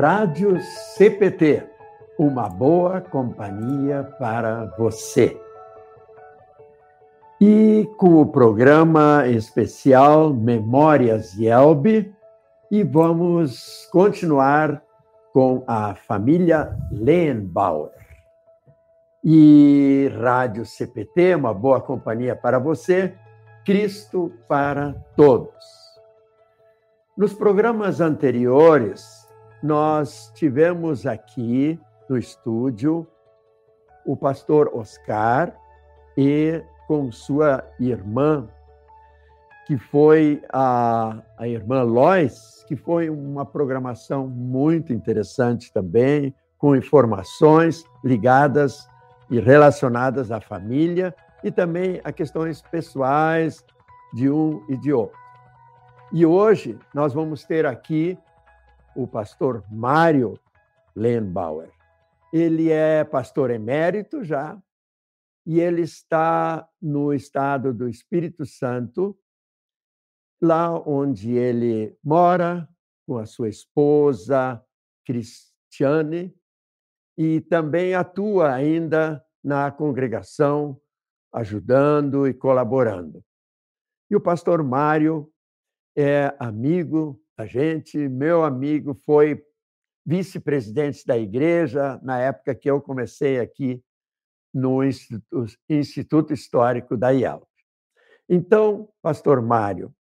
Rádio CPT, uma boa companhia para você. E com o programa especial Memórias Yelbe, e vamos continuar com a família Lehenbauer. E Rádio CPT, uma boa companhia para você, Cristo para todos. Nos programas anteriores, nós tivemos aqui no estúdio o pastor Oscar e com sua irmã, que foi a, a irmã Lois, que foi uma programação muito interessante também, com informações ligadas e relacionadas à família e também a questões pessoais de um e de outro. E hoje nós vamos ter aqui o pastor Mário Lenbauer. Ele é pastor emérito já, e ele está no estado do Espírito Santo, lá onde ele mora com a sua esposa Cristiane, e também atua ainda na congregação, ajudando e colaborando. E o pastor Mário é amigo da gente, meu amigo, foi vice-presidente da igreja na época que eu comecei aqui no Instituto, Instituto Histórico da IELP. Então, pastor Mário,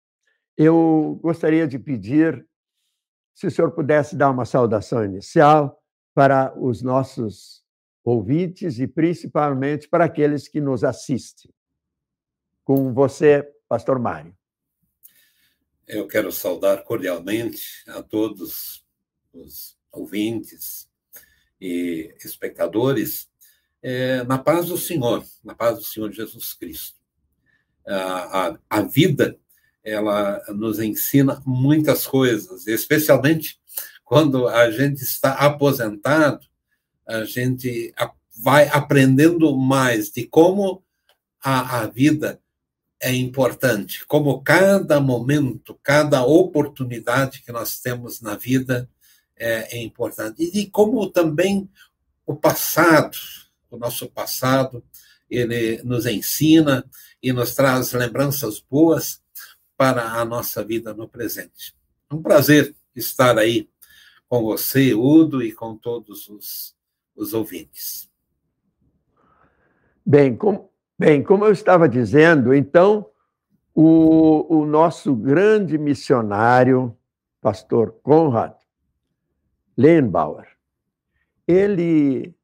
eu gostaria de pedir se o senhor pudesse dar uma saudação inicial para os nossos ouvintes e principalmente para aqueles que nos assistem. Com você, pastor Mário. Eu quero saudar cordialmente a todos os ouvintes e espectadores é, na paz do Senhor, na paz do Senhor Jesus Cristo. A, a, a vida, ela nos ensina muitas coisas, especialmente quando a gente está aposentado, a gente vai aprendendo mais de como a, a vida é importante, como cada momento, cada oportunidade que nós temos na vida é, é importante. E como também o passado, o nosso passado, ele nos ensina e nos traz lembranças boas para a nossa vida no presente. É um prazer estar aí com você, Udo, e com todos os, os ouvintes. Bem, como, bem, como eu estava dizendo, então, o, o nosso grande missionário, pastor Conrad Lehnbauer, ele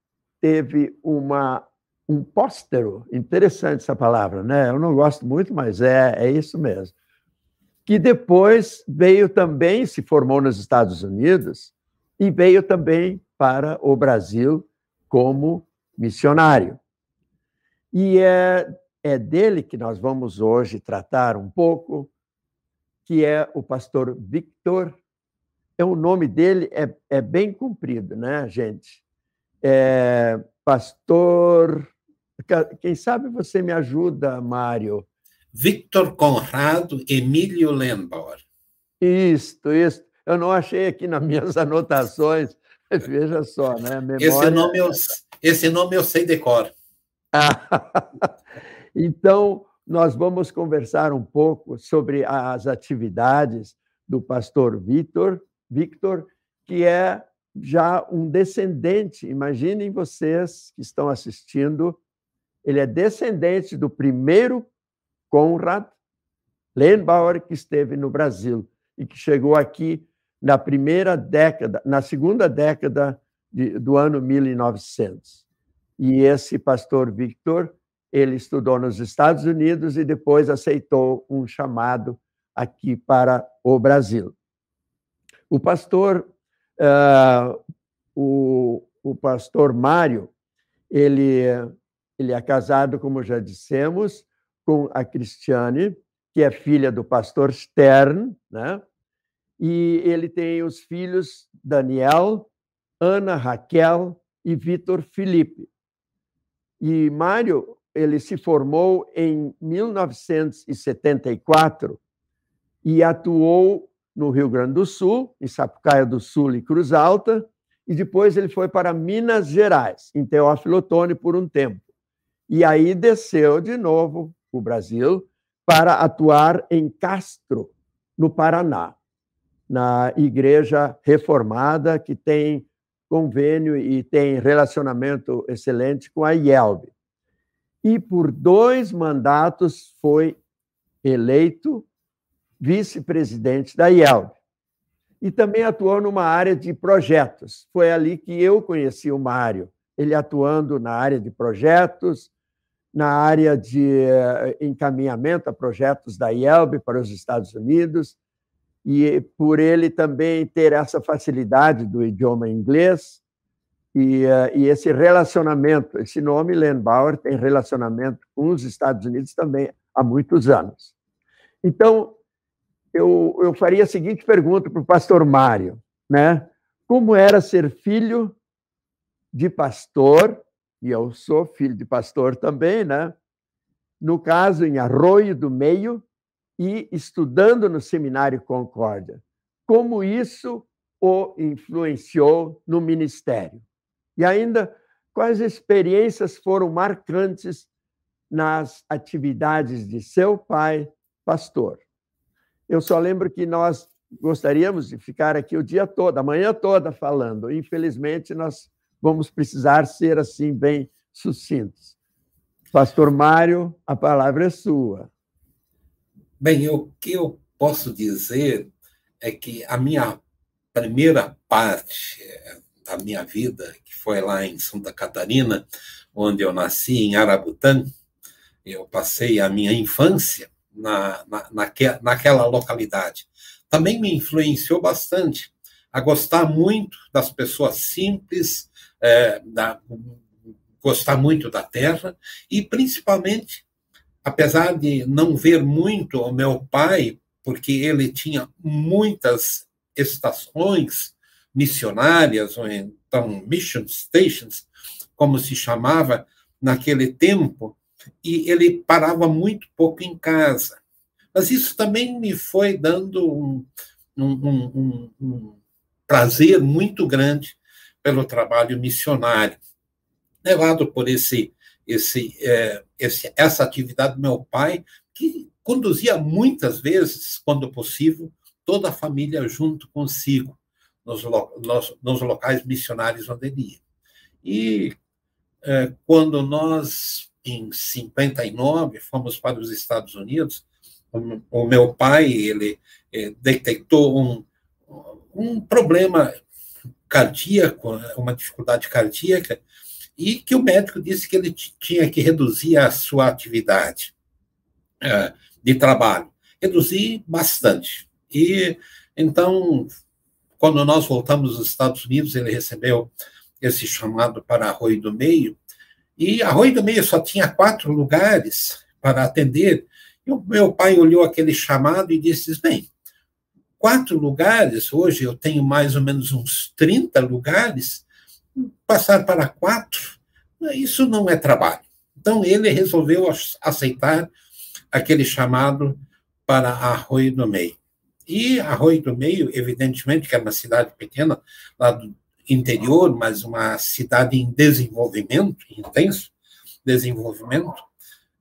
teve uma, um póstero, interessante essa palavra, né? Eu não gosto muito, mas é, é isso mesmo. Que depois veio também, se formou nos Estados Unidos, e veio também para o Brasil como missionário. E é, é dele que nós vamos hoje tratar um pouco, que é o pastor Victor. É, o nome dele é, é bem comprido, né, gente? É, pastor. Quem sabe você me ajuda, Mário? Victor Conrado Emílio Lembauer. Isto, isso. Eu não achei aqui nas minhas anotações. Veja só, né? Memória... Esse, nome eu, esse nome eu sei decor. então, nós vamos conversar um pouco sobre as atividades do pastor Victor, Victor, que é já um descendente. Imaginem vocês que estão assistindo, ele é descendente do primeiro Conrad Lenbauer que esteve no Brasil e que chegou aqui na primeira década, na segunda década de, do ano 1900. E esse pastor Victor, ele estudou nos Estados Unidos e depois aceitou um chamado aqui para o Brasil. O pastor, uh, o, o pastor Mário, ele, ele é casado, como já dissemos, com a Cristiane, que é filha do pastor Stern, né? e ele tem os filhos Daniel, Ana Raquel e Vitor Felipe. E Mário, ele se formou em 1974 e atuou no Rio Grande do Sul, em Sapucaia do Sul e Cruz Alta, e depois ele foi para Minas Gerais, em Teófilo Otoni, por um tempo. E aí desceu de novo o Brasil para atuar em Castro, no Paraná, na Igreja Reformada, que tem convênio e tem relacionamento excelente com a IELB. E por dois mandatos foi eleito vice-presidente da IELB. E também atuou numa área de projetos. Foi ali que eu conheci o Mário, ele atuando na área de projetos, na área de eh, encaminhamento a projetos da IELB para os Estados Unidos, e por ele também ter essa facilidade do idioma inglês e, uh, e esse relacionamento. Esse nome, Len Bauer, tem relacionamento com os Estados Unidos também há muitos anos. Então, eu, eu faria a seguinte pergunta para o pastor Mário, né? Como era ser filho de pastor, e eu sou filho de pastor também, né? No caso, em Arroio do Meio, e estudando no Seminário Concórdia. Como isso o influenciou no ministério? E ainda, quais experiências foram marcantes nas atividades de seu pai, pastor? Eu só lembro que nós gostaríamos de ficar aqui o dia todo, a manhã toda falando. Infelizmente, nós vamos precisar ser assim bem sucintos. Pastor Mário, a palavra é sua. Bem, o que eu posso dizer é que a minha primeira parte eh, da minha vida, que foi lá em Santa Catarina, onde eu nasci, em Arabutã, eu passei a minha infância na, na, naque, naquela localidade. Também me influenciou bastante a gostar muito das pessoas simples, é, da, gostar muito da terra e, principalmente, apesar de não ver muito o meu pai, porque ele tinha muitas estações missionárias, ou então mission stations, como se chamava naquele tempo, e ele parava muito pouco em casa. Mas isso também me foi dando um, um, um, um prazer muito grande pelo trabalho missionário, levado por esse esse, é, esse, essa atividade do meu pai, que conduzia muitas vezes, quando possível, toda a família junto consigo, nos, nos, nos locais missionários onde ele ia. E é, quando nós, em 59, fomos para os Estados Unidos, o, o meu pai ele é, detectou um, um problema cardíaco, uma dificuldade cardíaca, e que o médico disse que ele tinha que reduzir a sua atividade é, de trabalho. Reduzir bastante. E então, quando nós voltamos aos Estados Unidos, ele recebeu esse chamado para Arroio do Meio, e Arroio do Meio só tinha quatro lugares para atender, e o meu pai olhou aquele chamado e disse: bem, quatro lugares, hoje eu tenho mais ou menos uns 30 lugares, passar para quatro, isso não é trabalho. Então, ele resolveu aceitar aquele chamado para Arroio do Meio. E Arroio do Meio, evidentemente, que é uma cidade pequena, lá do interior, mas uma cidade em desenvolvimento, intenso desenvolvimento,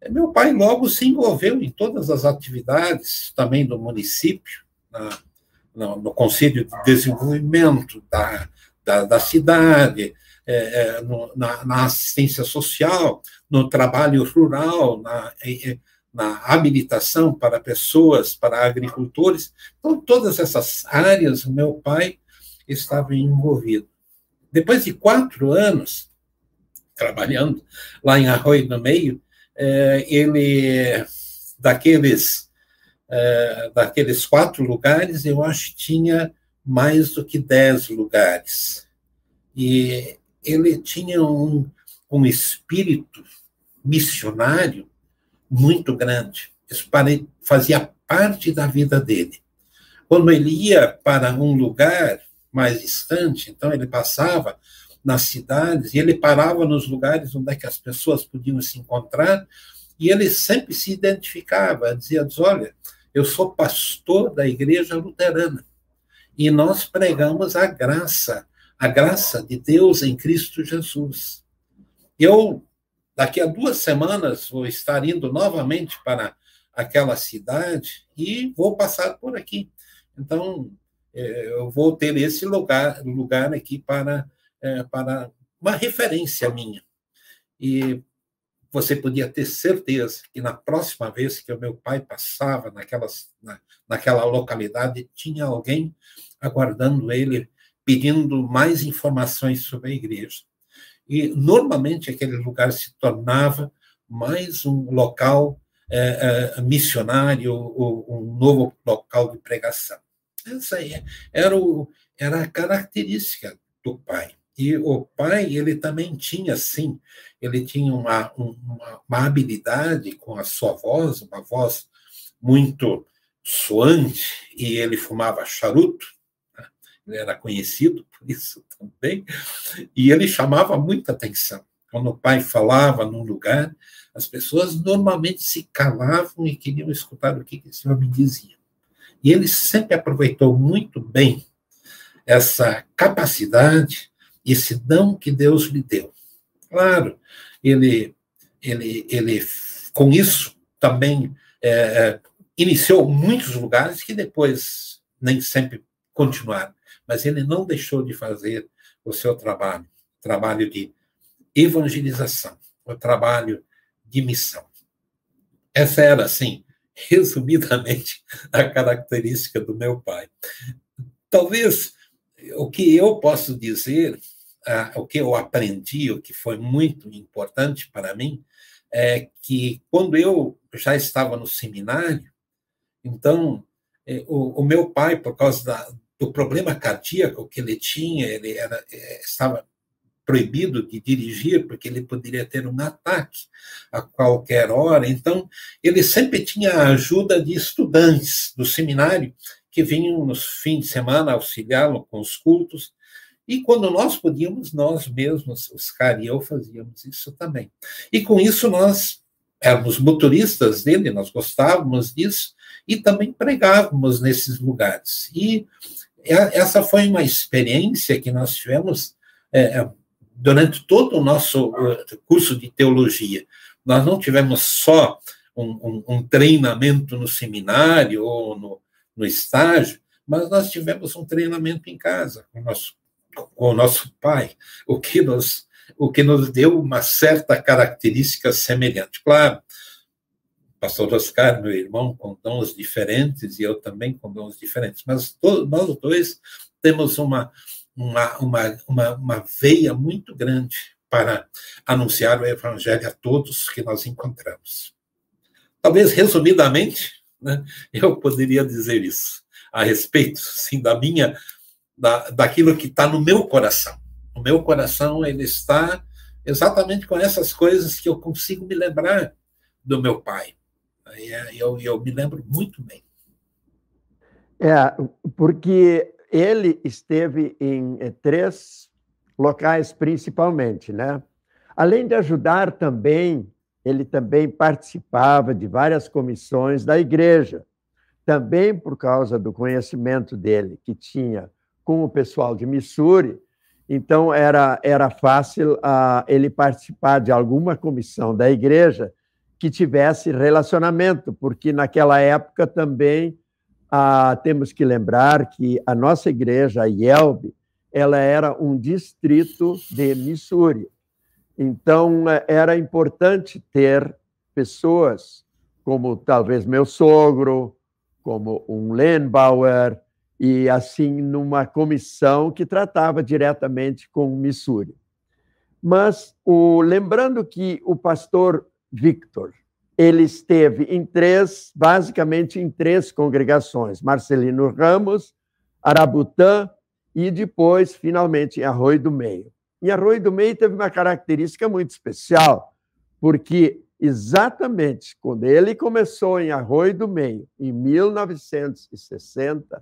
meu pai logo se envolveu em todas as atividades também do município, na, no, no Conselho de Desenvolvimento da, da, da cidade, é, é, no, na, na, assistência social, no trabalho rural, na, na habilitação para pessoas, para agricultores. Então, todas essas áreas, meu pai estava envolvido. Depois de quatro anos trabalhando lá em Arroio do Meio, é, ele, daqueles, é, daqueles quatro lugares, eu acho que tinha mais do que dez lugares. E ele tinha um, um espírito missionário muito grande. Isso fazia parte da vida dele. Quando ele ia para um lugar mais distante, então ele passava nas cidades e ele parava nos lugares onde é que as pessoas podiam se encontrar e ele sempre se identificava, dizia, olha, Eu sou pastor da igreja luterana. E nós pregamos a graça, a graça de Deus em Cristo Jesus. Eu, daqui a duas semanas, vou estar indo novamente para aquela cidade e vou passar por aqui. Então, é, eu vou ter esse lugar, lugar aqui para, é, para uma referência minha. E você podia ter certeza que na próxima vez que o meu pai passava naquelas, na, naquela localidade, tinha alguém aguardando ele, pedindo mais informações sobre a igreja. E, normalmente, aquele lugar se tornava mais um local é, é, missionário, um novo local de pregação. Essa aí era, o, era a característica do pai. E o pai, ele também tinha, sim, ele tinha uma, uma, uma habilidade com a sua voz, uma voz muito soante, e ele fumava charuto, né? ele era conhecido por isso também, e ele chamava muita atenção. Quando o pai falava num lugar, as pessoas normalmente se calavam e queriam escutar o que esse homem dizia. E ele sempre aproveitou muito bem essa capacidade esse dom que Deus lhe deu. Claro, ele, ele, ele com isso também é, é, iniciou muitos lugares que depois nem sempre continuaram, mas ele não deixou de fazer o seu trabalho, trabalho de evangelização, o trabalho de missão. Essa era, assim, resumidamente, a característica do meu pai. Talvez o que eu posso dizer o que eu aprendi, o que foi muito importante para mim, é que quando eu já estava no seminário, então, eh, o, o meu pai, por causa da, do problema cardíaco que ele tinha, ele era, eh, estava proibido de dirigir, porque ele poderia ter um ataque a qualquer hora. Então, ele sempre tinha a ajuda de estudantes do seminário que vinham nos fins de semana auxiliá-lo com os cultos. E quando nós podíamos, nós mesmos, Oscar e eu, fazíamos isso também. E com isso nós éramos motoristas dele, nós gostávamos disso, e também pregávamos nesses lugares. E essa foi uma experiência que nós tivemos é, é durante todo o nosso curso de teologia. Nós não tivemos só um, um, um treinamento no seminário ou no, no estágio, mas nós tivemos um treinamento em casa, com o nosso com o nosso pai, o que nos, o que nos deu uma certa característica semelhante. Claro, pastor Oscar, meu irmão, com dons diferentes, e eu também com dons diferentes, mas todos, nós dois temos uma, uma, uma, uma, uma veia muito grande para anunciar o evangelho a todos que nós encontramos. Talvez, resumidamente, né, eu poderia dizer isso a respeito, sim, da minha da, daquilo que está no meu coração. O meu coração ele está exatamente com essas coisas que eu consigo me lembrar do meu pai. É, eu, eu me lembro muito bem. É, porque ele esteve em eh, três locais principalmente, né? Além de ajudar também, ele também participava de várias comissões da igreja, também por causa do conhecimento dele, que tinha com o pessoal de Missouri, então era, era fácil uh, ele participar de alguma comissão da igreja que tivesse relacionamento, porque naquela época também uh, temos que lembrar que a nossa igreja, a Yelb, ela era um distrito de Missouri. Então era importante ter pessoas como talvez meu sogro, como um Lenbauer, e assim numa comissão que tratava diretamente com o Missouri. Mas o, lembrando que o pastor Victor ele esteve em três, basicamente em três congregações: Marcelino Ramos, Arabutã e depois, finalmente, em Arroio do Meio. Em Arroio do Meio teve uma característica muito especial, porque exatamente quando ele começou em Arroio do Meio, em 1960,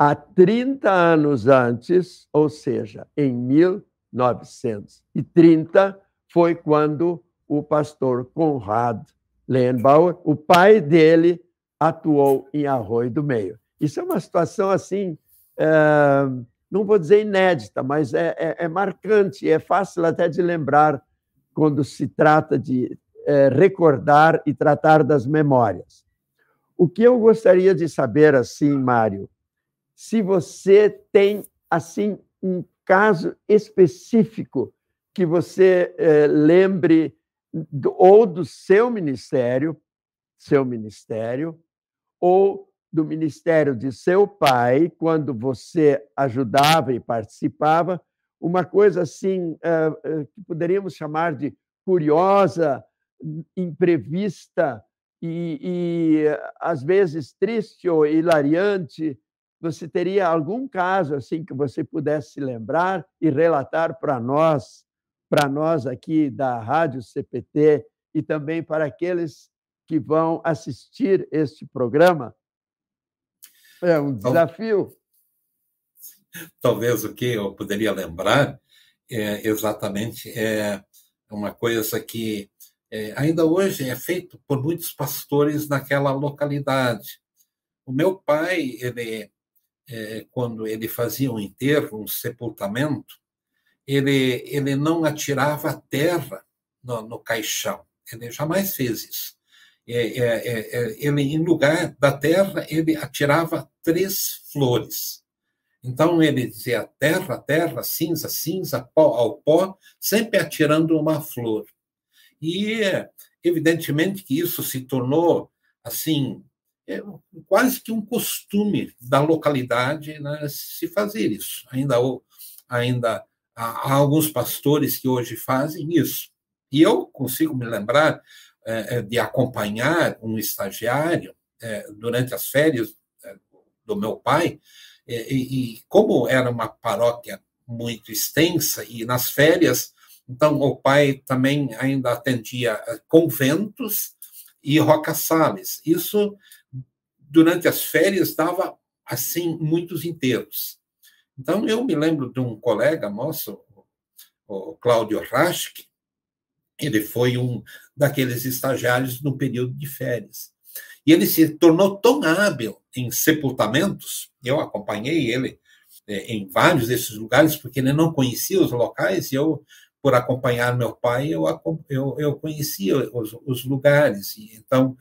há 30 anos antes, ou seja, em 1930, foi quando o pastor Conrad Lenbauer, o pai dele, atuou em Arroio do Meio. Isso é uma situação assim, é, não vou dizer inédita, mas é, é, é, marcante, é fácil até de lembrar quando se trata de é, recordar e tratar das memórias. O que eu gostaria de saber, assim, Mário, se você tem, assim, um caso específico que você é, lembre do, ou do seu ministério, seu ministério, ou do ministério de seu pai, quando você ajudava e participava, uma coisa assim que poderíamos chamar de curiosa, imprevista e, e às vezes triste ou hilariante. Você teria algum caso assim que você pudesse lembrar e relatar para nós, para nós aqui da Rádio CPT e também para aqueles que vão assistir este programa? É um desafio. Talvez o que eu poderia lembrar é exatamente é uma coisa que é, ainda hoje é feito por muitos pastores naquela localidade. O meu pai, ele, é, quando ele fazia um enterro, um sepultamento, ele, ele não atirava terra no, no caixão. Ele jamais fez isso. É, é, é, ele, em lugar da terra, ele atirava três flores. Então ele dizia terra, terra, cinza, cinza, pó ao pó, sempre atirando uma flor. E evidentemente que isso se tornou assim é, quase que um costume da localidade né, se fazer isso. Ainda ainda há, alguns pastores que hoje fazem isso. E eu consigo me lembrar é, é, de acompanhar um estagiário é, durante as férias do meu pai, e, como era uma paróquia muito extensa, e nas férias, então o pai também ainda atendia conventos e roca-sales. Isso, durante as férias, dava, assim, muitos enterros. Então, eu me lembro de um colega nosso, o Cláudio Raschke, ele foi um daqueles estagiários no período de férias. E ele se tornou tão hábil em sepultamentos, eu acompanhei ele é, em vários desses lugares, porque ele não conhecia os locais, e eu, por acompanhar meu pai, eu, eu, eu conhecia os, os lugares, e então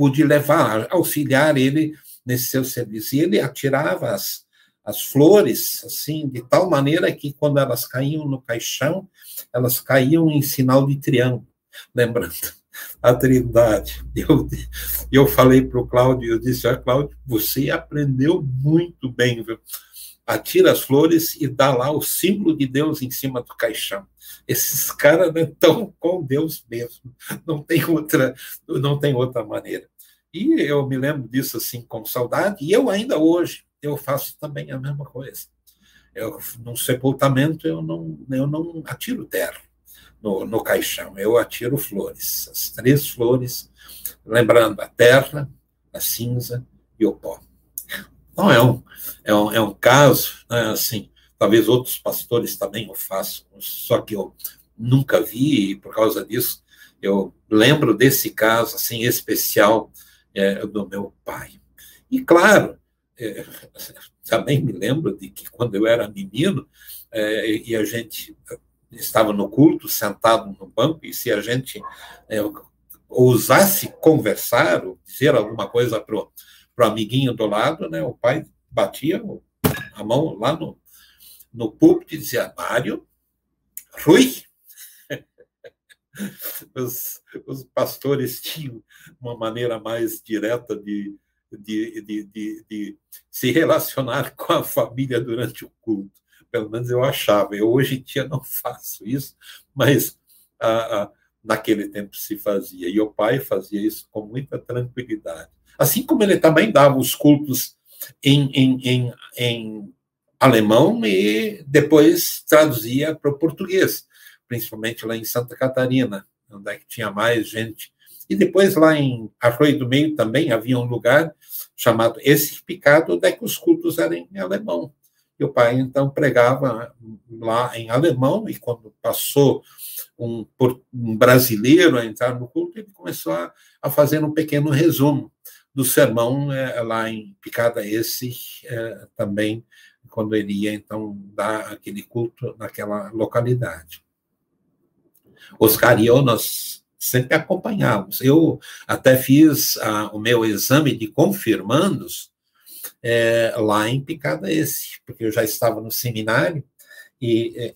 pude levar, auxiliar ele nesse seu serviço. E ele atirava as, as flores, assim, de tal maneira que quando elas caíam no caixão, elas caíam em sinal de triângulo, lembrando a Trindade. Eu, eu falei para o Cláudio, eu disse, ah, Cláudio, você aprendeu muito bem, viu? Atira as flores e dá lá o símbolo de Deus em cima do caixão. Esses caras estão com Deus mesmo. Não tem outra, não tem outra maneira. E eu me lembro disso assim com saudade, e eu ainda hoje eu faço também a mesma coisa. Eu, num sepultamento, eu não, eu não atiro terra no, no caixão, eu atiro flores, as três flores, lembrando a terra, a cinza e o pó. Então, é um, é um, é um caso, né, assim, talvez outros pastores também o façam, só que eu nunca vi, e por causa disso, eu lembro desse caso, assim, especial é, do meu pai. E, claro, é, também me lembro de que quando eu era menino é, e a gente estava no culto, sentado no banco, e se a gente é, ousasse conversar, ou dizer alguma coisa para o amiguinho do lado, né, o pai batia a mão lá no, no púlpito e dizia: Mário, Rui. Os, os pastores tinham uma maneira mais direta de, de, de, de, de se relacionar com a família durante o culto. Pelo menos eu achava. Eu hoje em dia não faço isso, mas naquele tempo se fazia. E o pai fazia isso com muita tranquilidade. Assim como ele também dava os cultos em, em, em, em alemão e depois traduzia para o português, principalmente lá em Santa Catarina, onde é que tinha mais gente e depois, lá em Arroio do Meio, também havia um lugar chamado Esse Picado, onde é que os cultos eram em alemão. E o pai, então, pregava lá em alemão, e quando passou um, um brasileiro a entrar no culto, ele começou a, a fazer um pequeno resumo do sermão é, lá em Picada esse é, também quando ele ia então dar aquele culto naquela localidade. Oscar e eu nós sempre acompanhávamos. Eu até fiz o meu exame de confirmandos é, lá em Picada esse, porque eu já estava no seminário e é,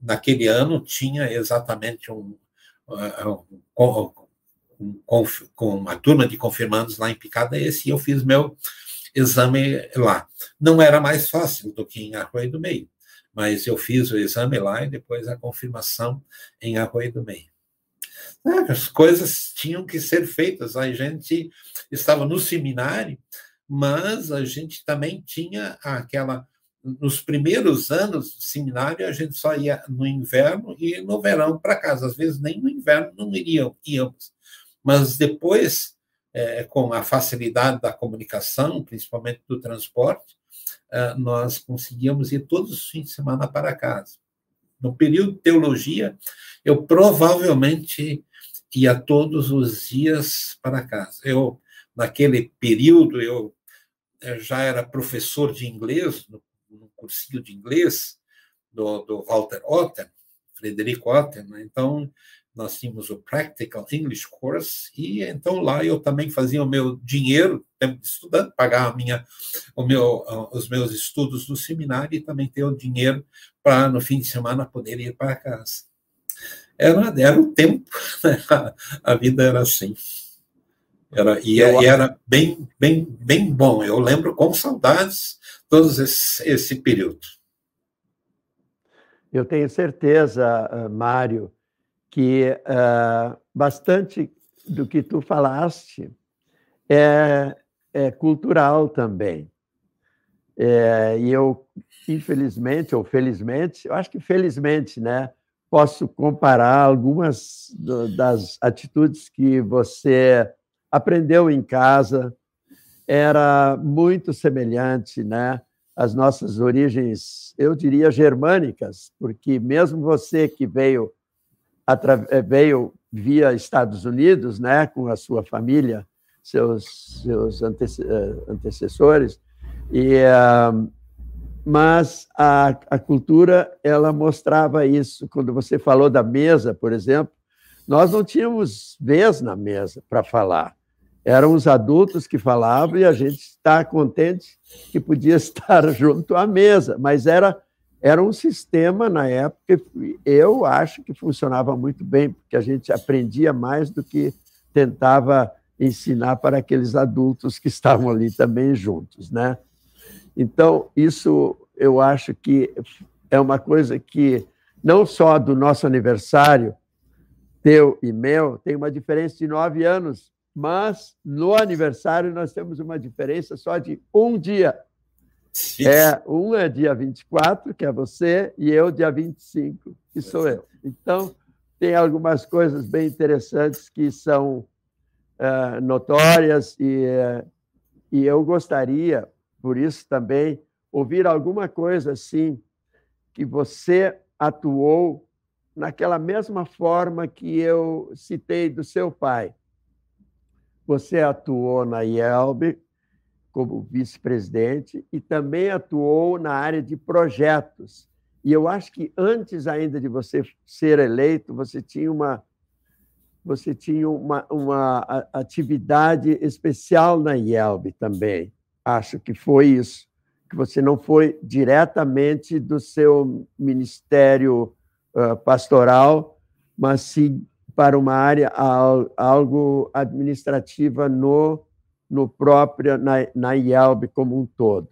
naquele ano tinha exatamente um, um, um, com uma turma de confirmandos lá em Picada esse, e eu fiz meu exame lá. Não era mais fácil do que em Arroio do Meio, mas eu fiz o exame lá e depois a confirmação em Arroio do Meio. É, as coisas tinham que ser feitas. A gente estava no seminário, mas a gente também tinha aquela nos primeiros anos do seminário, a gente só ia no inverno e no verão para casa. Às vezes, nem no inverno não íamos. Mas depois, é, com a facilidade da comunicação, principalmente do transporte, é, nós conseguíamos ir todos os fins de semana para casa. No período de teologia, eu provavelmente ia todos os dias para casa. Eu, naquele período, eu já era professor de inglês no no cursinho de inglês do, do Walter Otten, Frederico Otten, né? então nós tínhamos o Practical English Course, e então lá eu também fazia o meu dinheiro, estudando, pagar a minha, o meu, os meus estudos no seminário e também ter o dinheiro para, no fim de semana, poder ir para casa. Era, era o tempo, né? a, a vida era assim. Era, e, e era bem, bem, bem bom. Eu lembro com saudades todo esse, esse período. Eu tenho certeza, ah, Mário, que uh, bastante do que tu falaste é, é cultural também. É, e eu, infelizmente ou felizmente, eu acho que felizmente, né, posso comparar algumas das atitudes que você aprendeu em casa, era muito semelhante, né? As nossas origens, eu diria germânicas, porque mesmo você que veio veio via Estados Unidos, né, com a sua família, seus seus eh, antecessores, e uh, mas a, a cultura ela mostrava isso. Quando você falou da mesa, por exemplo, nós não tínhamos vez na mesa para falar eram os adultos que falavam e a gente está contente que podia estar junto à mesa, mas era era um sistema na época eu acho que funcionava muito bem porque a gente aprendia mais do que tentava ensinar para aqueles adultos que estavam ali também juntos, né? Então isso eu acho que é uma coisa que não só do nosso aniversário teu e meu tem uma diferença de nove anos mas no aniversário nós temos uma diferença só de um dia. É, um é dia 24, que é você, e eu dia 25, que sou eu. Então, tem algumas coisas bem interessantes que são uh, notórias e, uh, e eu gostaria, por isso também, ouvir alguma coisa assim que você atuou naquela mesma forma que eu citei do seu pai. Você atuou na IELB como vice-presidente e também atuou na área de projetos. E eu acho que antes ainda de você ser eleito, você tinha uma você tinha uma, uma atividade especial na IELB também. Acho que foi isso, que você não foi diretamente do seu ministério uh, pastoral, mas sim para uma área algo administrativa no no próprio na, na IELB como um todo.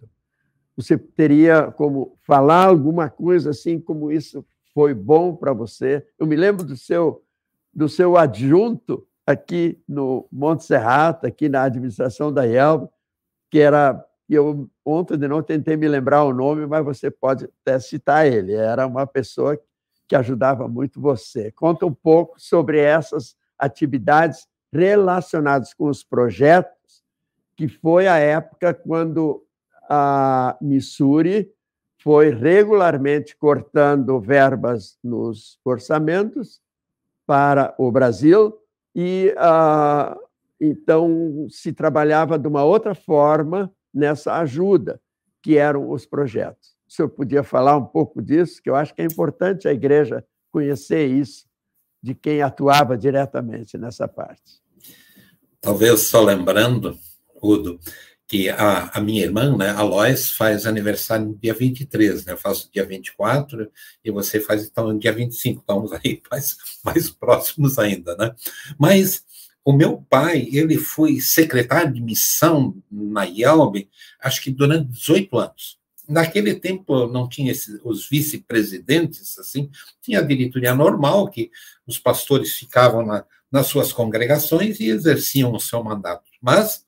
Você teria como falar alguma coisa assim como isso foi bom para você? Eu me lembro do seu do seu adjunto aqui no Monte Serrato, aqui na administração da IELB, que era eu ontem de não tentei me lembrar o nome, mas você pode até citar ele. Era uma pessoa que ajudava muito você. Conta um pouco sobre essas atividades relacionadas com os projetos, que foi a época quando a Missouri foi regularmente cortando verbas nos orçamentos para o Brasil e ah, então se trabalhava de uma outra forma nessa ajuda, que eram os projetos. O senhor podia falar um pouco disso, que eu acho que é importante a igreja conhecer isso, de quem atuava diretamente nessa parte. Talvez só lembrando, Udo, que a, a minha irmã, né, a Lois, faz aniversário no dia 23, né? Eu faço dia 24 e você faz então no dia 25. Estamos aí mais, mais próximos ainda, né? Mas o meu pai, ele foi secretário de missão na IELB, acho que durante 18 anos. Naquele tempo não tinha esse, os vice-presidentes, assim, tinha a diretoria normal, que os pastores ficavam na, nas suas congregações e exerciam o seu mandato. Mas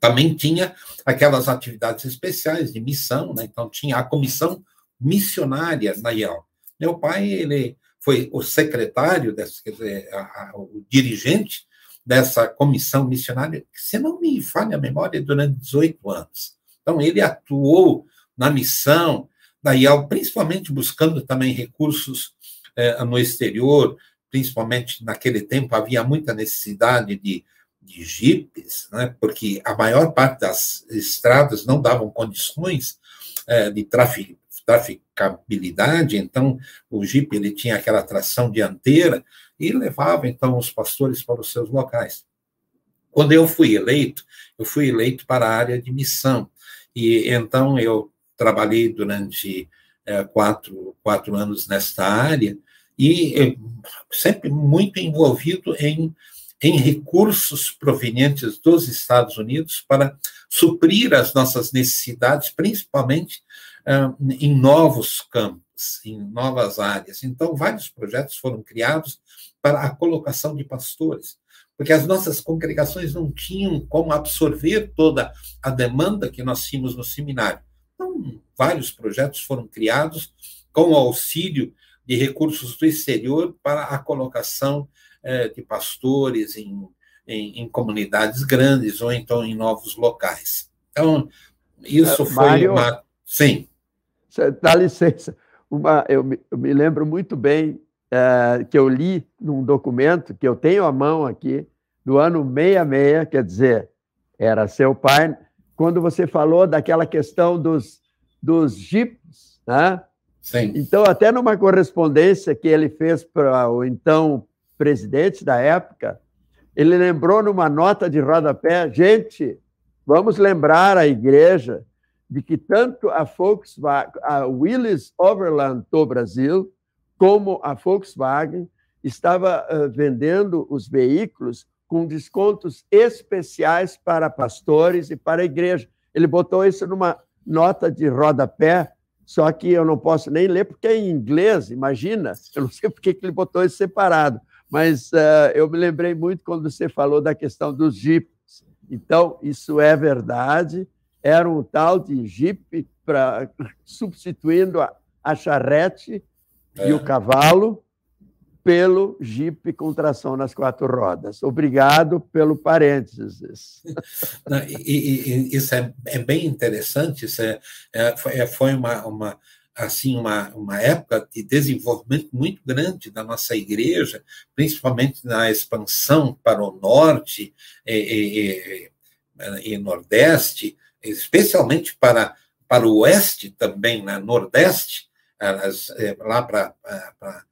também tinha aquelas atividades especiais de missão, né? então tinha a comissão missionária na IAL. Meu pai, ele foi o secretário, dessa, quer dizer, a, a, o dirigente dessa comissão missionária, que, se não me falha a memória, durante 18 anos. Então, ele atuou na missão da IAL, principalmente buscando também recursos eh, no exterior, principalmente naquele tempo havia muita necessidade de de jipes, né, porque a maior parte das estradas não davam condições é, de trafic, traficabilidade, então o jipe ele tinha aquela tração dianteira e levava então os pastores para os seus locais. Quando eu fui eleito, eu fui eleito para a área de missão e então eu trabalhei durante é, quatro, quatro anos nesta área e sempre muito envolvido em em recursos provenientes dos Estados Unidos para suprir as nossas necessidades, principalmente uh, em novos campos, em novas áreas. Então, vários projetos foram criados para a colocação de pastores, porque as nossas congregações não tinham como absorver toda a demanda que nós tínhamos no seminário. Então, vários projetos foram criados com o auxílio de recursos do exterior para a colocação é, de pastores em, em, em, comunidades grandes ou então em novos locais. Então, isso é, foi Mário, uma. Sim. Dá licença. Uma, eu, me, eu me lembro muito bem é, que eu li num documento que eu tenho à mão aqui, do ano 66, quer dizer, era seu pai, quando você falou daquela questão dos, dos jipes, né? Sim. Então, até numa correspondência que ele fez para o então presidente da época, ele lembrou numa nota de rodapé: gente, vamos lembrar a igreja de que tanto a Volkswagen, a Willis Overland do Brasil, como a Volkswagen estava vendendo os veículos com descontos especiais para pastores e para a igreja. Ele botou isso numa nota de rodapé, só que eu não posso nem ler porque é em inglês, imagina. Eu não sei por que ele botou isso separado. Mas uh, eu me lembrei muito quando você falou da questão dos jipes. Então, isso é verdade. Era um tal de jipe para substituindo a, a charrete é. e o cavalo pelo jipe com tração nas quatro rodas. Obrigado pelo parênteses. Não, e, e, isso é, é, bem interessante. Isso é, é, foi uma, uma assim uma, uma época de desenvolvimento muito grande da nossa igreja, principalmente na expansão para o norte e, e, e, e nordeste, especialmente para, para o oeste também, na né, nordeste, as, lá para, para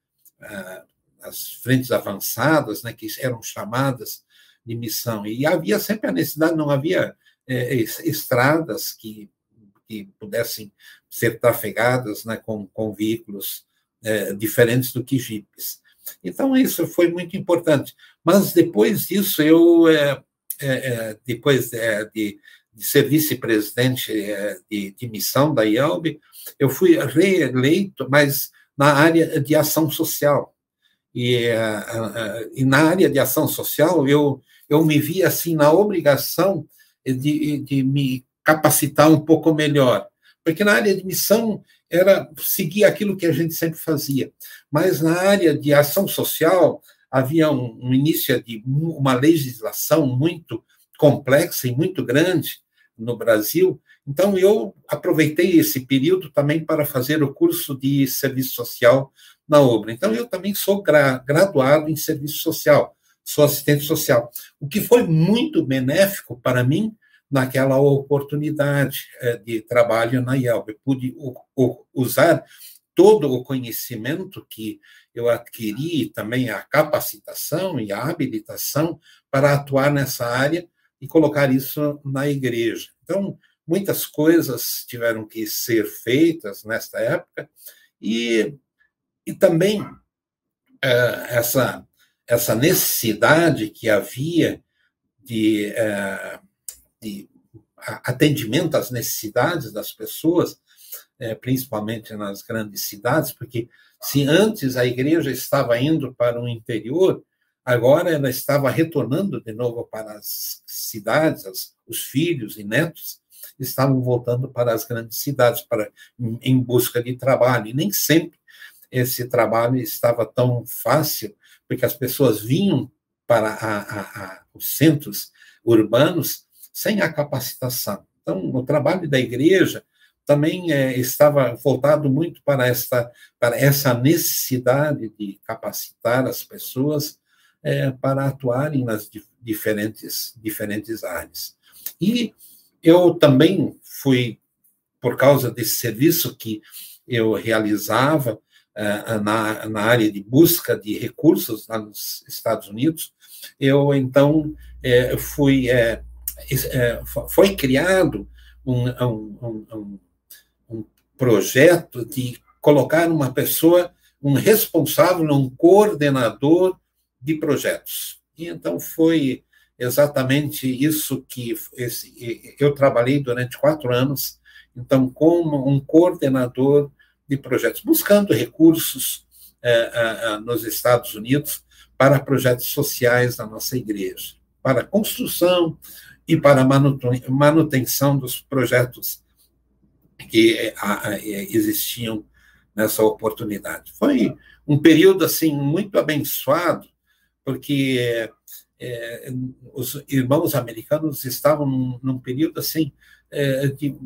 as frentes avançadas, né, que eram chamadas de missão. E havia sempre a necessidade, não havia é, estradas que que pudessem ser trafegadas né, com, com veículos é, diferentes do que jipes. Então, isso foi muito importante. Mas depois disso, eu, é, é, é depois é, de, de, ser vice-presidente é, de, de, missão da IELB, eu fui reeleito, mas na área de ação social. E, e na área de ação social, eu, eu me vi assim na obrigação de, de me capacitar um pouco melhor. Porque na área de missão era seguir aquilo que a gente sempre fazia. Mas na área de ação social havia um, um início de uma legislação muito complexa e muito grande no Brasil. Então, eu aproveitei esse período também para fazer o curso de serviço social na obra. Então, eu também sou gra graduado em serviço social, sou assistente social, o que foi muito benéfico para mim naquela oportunidade eh, de trabalho na IELB. Pude usar todo o conhecimento que eu adquiri, também a capacitação e a habilitação para atuar nessa área e colocar isso na igreja. Então, muitas coisas tiveram que ser feitas nesta época e, e também é, essa, essa necessidade que havia de, é, de atendimento às necessidades das pessoas, é, principalmente nas grandes cidades, porque se antes a igreja estava indo para o interior, agora ela estava retornando de novo para as cidades, os filhos e netos estavam voltando para as grandes cidades para em busca de trabalho. E nem sempre esse trabalho estava tão fácil, porque as pessoas vinham para a, a, a, os centros urbanos sem a capacitação. Então, o trabalho da igreja também é, estava voltado muito para esta para essa necessidade de capacitar as pessoas é, para atuarem nas diferentes diferentes áreas. E eu também fui por causa desse serviço que eu realizava é, na, na área de busca de recursos lá nos Estados Unidos, eu então é, fui é foi criado um, um, um, projeto de colocar uma pessoa, um responsável, um coordenador de projetos. E então foi exatamente isso que esse, eu trabalhei durante quatro anos, então como um coordenador de projetos, buscando recursos eh, nos Estados Unidos para projetos sociais da nossa igreja, para construção e para manutenção dos projetos que é, é, existiam nessa oportunidade. Foi um período assim muito abençoado, porque é, os irmãos americanos estavam num, num período assim é, de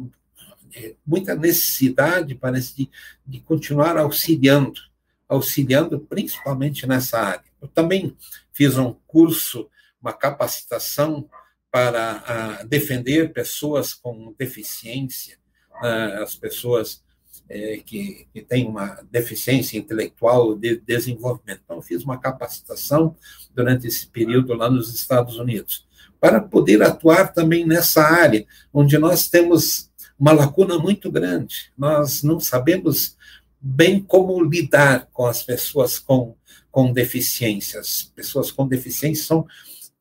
é, muita necessidade, parece, de, de continuar auxiliando, auxiliando principalmente nessa área. Eu também fiz um curso, uma capacitação para a, defender pessoas com deficiência né, as pessoas é, que, que têm uma deficiência intelectual de desenvolvimento. Então, fiz uma capacitação durante esse período lá nos Estados Unidos, para poder atuar também nessa área, onde nós temos uma lacuna muito grande. Nós não sabemos bem como lidar com as pessoas com, com deficiências. Pessoas com deficiência são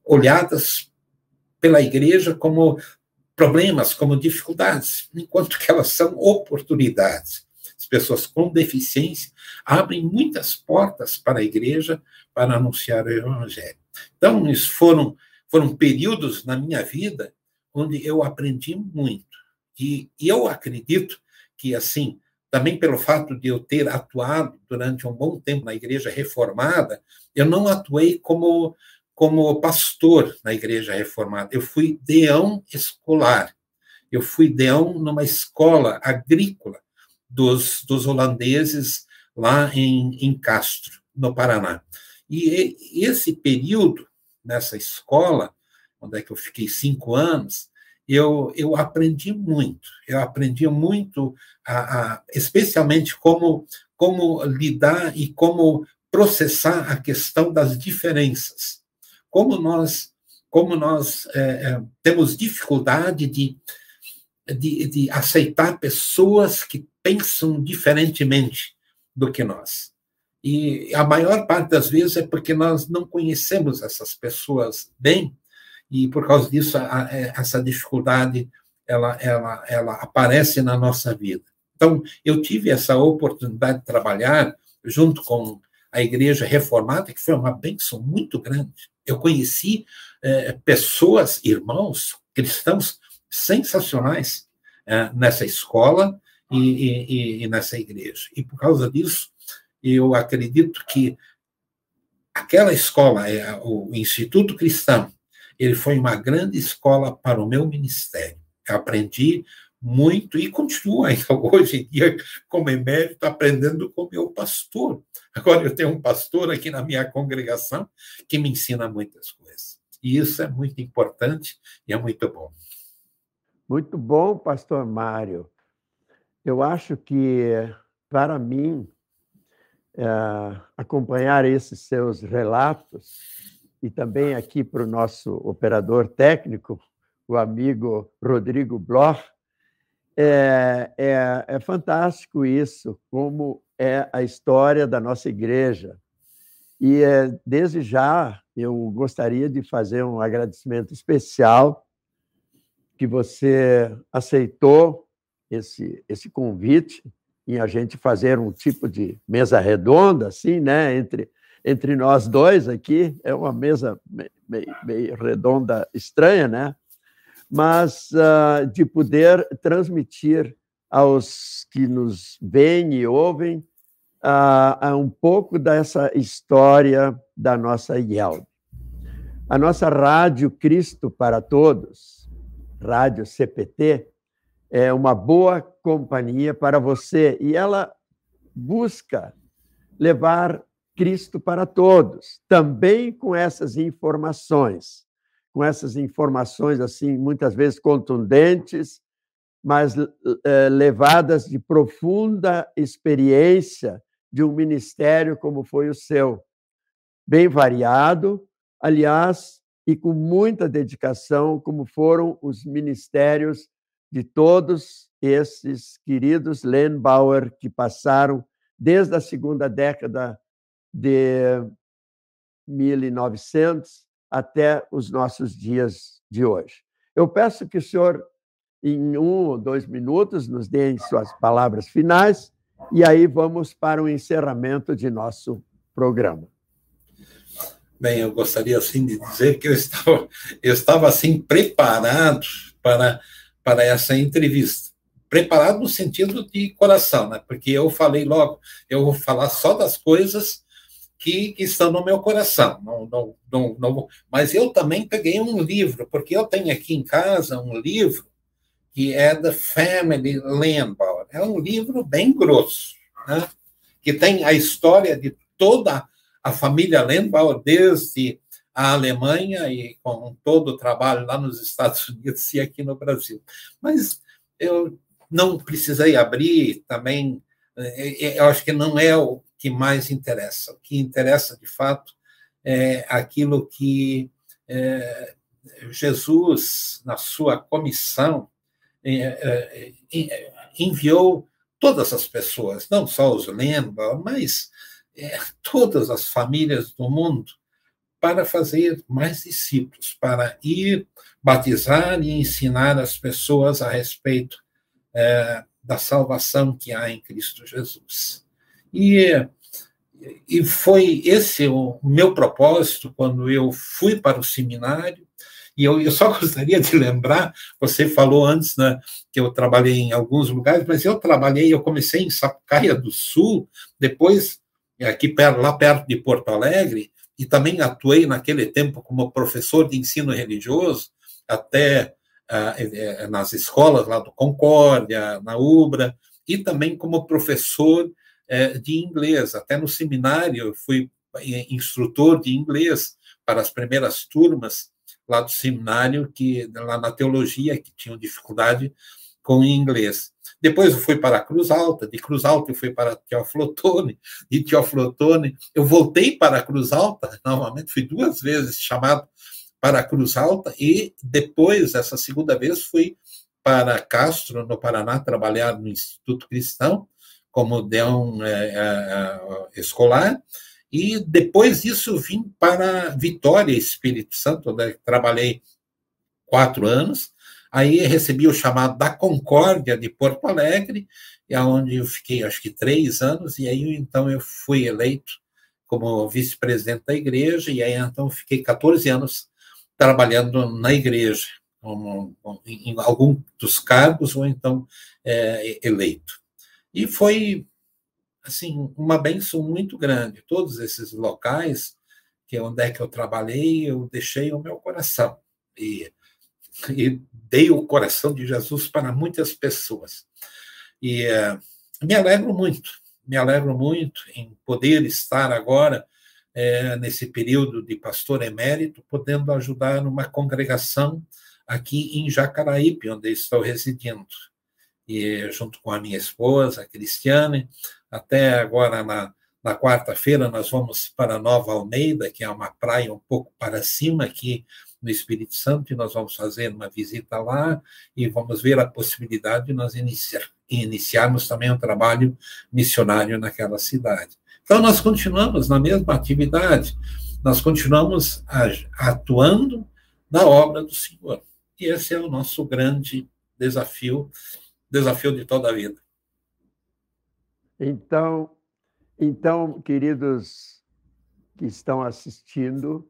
olhadas pela igreja como problemas, como dificuldades, enquanto que elas são oportunidades. As pessoas com deficiência abrem muitas portas para a igreja para anunciar o evangelho. Então, isso foram, foram períodos na minha vida onde eu aprendi muito. E, e eu acredito que, assim, também pelo fato de eu ter atuado durante um bom tempo na igreja reformada, eu não atuei como como pastor na igreja reformada. Eu fui deão escolar. Eu fui deão numa escola agrícola dos, dos holandeses lá em, em Castro, no Paraná. E esse período nessa escola, onde é que eu fiquei cinco anos, eu, eu aprendi muito. Eu aprendi muito, a, a, especialmente como, como lidar e como processar a questão das diferenças como nós, como nós é, é, temos dificuldade de, de, de aceitar pessoas que pensam diferentemente do que nós. E a maior parte das vezes é porque nós não conhecemos essas pessoas bem, e por causa disso, a, a, é, essa dificuldade ela, ela, ela aparece na nossa vida. Então, eu tive essa oportunidade de trabalhar junto com a igreja reformada, que foi uma bênção muito grande. Eu conheci é, pessoas, irmãos, cristãos sensacionais é, nessa escola e, e, e, nessa igreja. E por causa disso, eu acredito que aquela escola, é, o Instituto Cristão, ele foi uma grande escola para o meu ministério. aprendi muito e continuo ainda hoje em dia, como emérito, aprendendo com meu pastor. Agora eu tenho um pastor aqui na minha congregação que me ensina muitas coisas. E isso é muito importante e é muito bom. Muito bom, pastor Mário. Eu acho que, para mim, é, acompanhar esses seus relatos e também aqui para o nosso operador técnico, o amigo Rodrigo Bloch, é, é, é fantástico isso, como é a história da nossa igreja. E é, desde já eu gostaria de fazer um agradecimento especial que você aceitou esse, esse convite em a gente fazer um tipo de mesa redonda, assim, né, entre, entre nós dois aqui. É uma mesa meio, meio, redonda estranha, né? Mas uh, de poder transmitir aos que nos veem e ouvem uh, um pouco dessa história da nossa IELB. A nossa Rádio Cristo para Todos Rádio CPT, é uma boa companhia para você e ela busca levar Cristo para todos, também com essas informações, com essas informações assim muitas vezes contundentes, mas é, levadas de profunda experiência de um ministério como foi o seu, bem variado, aliás, e com muita dedicação, como foram os ministérios de todos esses queridos Lenbauer que passaram desde a segunda década de 1900 até os nossos dias de hoje. Eu peço que o senhor, em um ou dois minutos, nos dê suas palavras finais e aí vamos para o encerramento de nosso programa. Bem, eu gostaria assim de dizer que eu estava, eu estava assim preparado para, para essa entrevista. Preparado no sentido de coração, né? Porque eu falei logo, eu vou falar só das coisas que, que estão no meu coração. Não, não, não, não, mas eu também peguei um livro, porque eu tenho aqui em casa um livro que é The Family Landbauer. É um livro bem grosso, né? que tem a história de toda a família Lembauer desde a Alemanha e com todo o trabalho lá nos Estados Unidos e aqui no Brasil. Mas eu não precisei abrir também, é, é, eu acho que não é o que mais interessa. O que interessa, de fato, é aquilo que é, Jesus, na sua comissão, é, é, enviou todas as pessoas, não só os Lembauer, mas é, todas as famílias do mundo para fazer mais discípulos, para ir batizar e ensinar as pessoas a respeito é, da salvação que há em Cristo Jesus. E, e foi esse o meu propósito quando eu fui para o seminário. E eu, eu só gostaria de lembrar, você falou antes né, que eu trabalhei em alguns lugares, mas eu trabalhei, eu comecei em Sapucaia do Sul, depois aqui lá perto de Porto Alegre, e também atuei naquele tempo como professor de ensino religioso, até uh, nas escolas lá do Concórdia, na UBRA, e também como professor de inglês. Até no seminário, eu fui instrutor de inglês para as primeiras turmas lá do seminário, que lá na teologia, que tinham dificuldade com inglês. Depois eu fui para a Cruz Alta, de Cruz Alta eu fui para Teoflotone, de Teoflotone eu voltei para a Cruz Alta, novamente fui duas vezes chamado para a Cruz Alta, e depois, essa segunda vez, fui para Castro, no Paraná, trabalhar no Instituto Cristão, como deão é, é, é, escolar, e depois disso vim para Vitória, Espírito Santo, onde trabalhei quatro anos, Aí recebi o chamado da Concórdia de Porto Alegre, onde eu fiquei acho que três anos, e aí então eu fui eleito como vice-presidente da igreja, e aí então fiquei 14 anos trabalhando na igreja, em algum dos cargos, ou então é, eleito. E foi, assim, uma benção muito grande. Todos esses locais, que é onde é que eu trabalhei, eu deixei o meu coração. E e dei o coração de Jesus para muitas pessoas. E é, me alegro muito, me alegro muito em poder estar agora é, nesse período de pastor emérito, podendo ajudar uma congregação aqui em Jacaraípe, onde estou residindo. E junto com a minha esposa, a Cristiane, até agora na, na quarta-feira nós vamos para Nova Almeida, que é uma praia um pouco para cima aqui no Espírito Santo, e nós vamos fazer uma visita lá e vamos ver a possibilidade de nós iniciar, iniciarmos também um trabalho missionário naquela cidade. Então, nós continuamos na mesma atividade, nós continuamos atuando na obra do Senhor. E esse é o nosso grande desafio, desafio de toda a vida. Então, então, queridos que estão assistindo,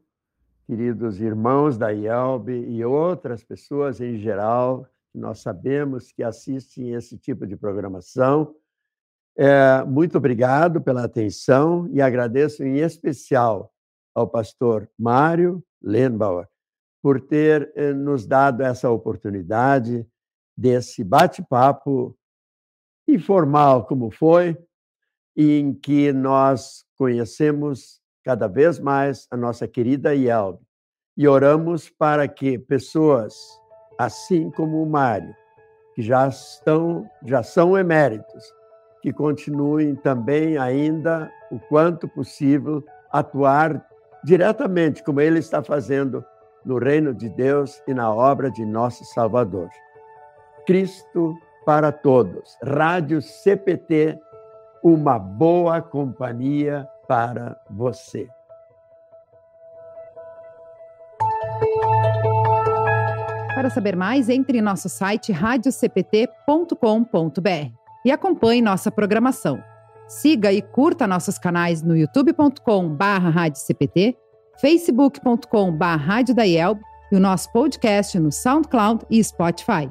queridos irmãos da IELB e outras pessoas em geral, nós sabemos que assistem esse tipo de programação, é, muito obrigado pela atenção e agradeço em especial ao pastor Mário Lenbauer por ter eh, nos dado essa oportunidade desse bate-papo informal como foi, em que nós conhecemos cada vez mais a nossa querida Yelb e oramos para que pessoas assim como o Mário, que já estão já são eméritos, que continuem também ainda o quanto possível atuar diretamente como ele está fazendo no reino de Deus e na obra de nosso Salvador. Cristo para todos. Rádio CPT, uma boa companhia para você. Para saber mais, entre em nosso site radiocpt.com.br e acompanhe nossa programação. Siga e curta nossos canais no youtube.com/radiocpt, facebook.com/radiodaielb e o nosso podcast no SoundCloud e Spotify.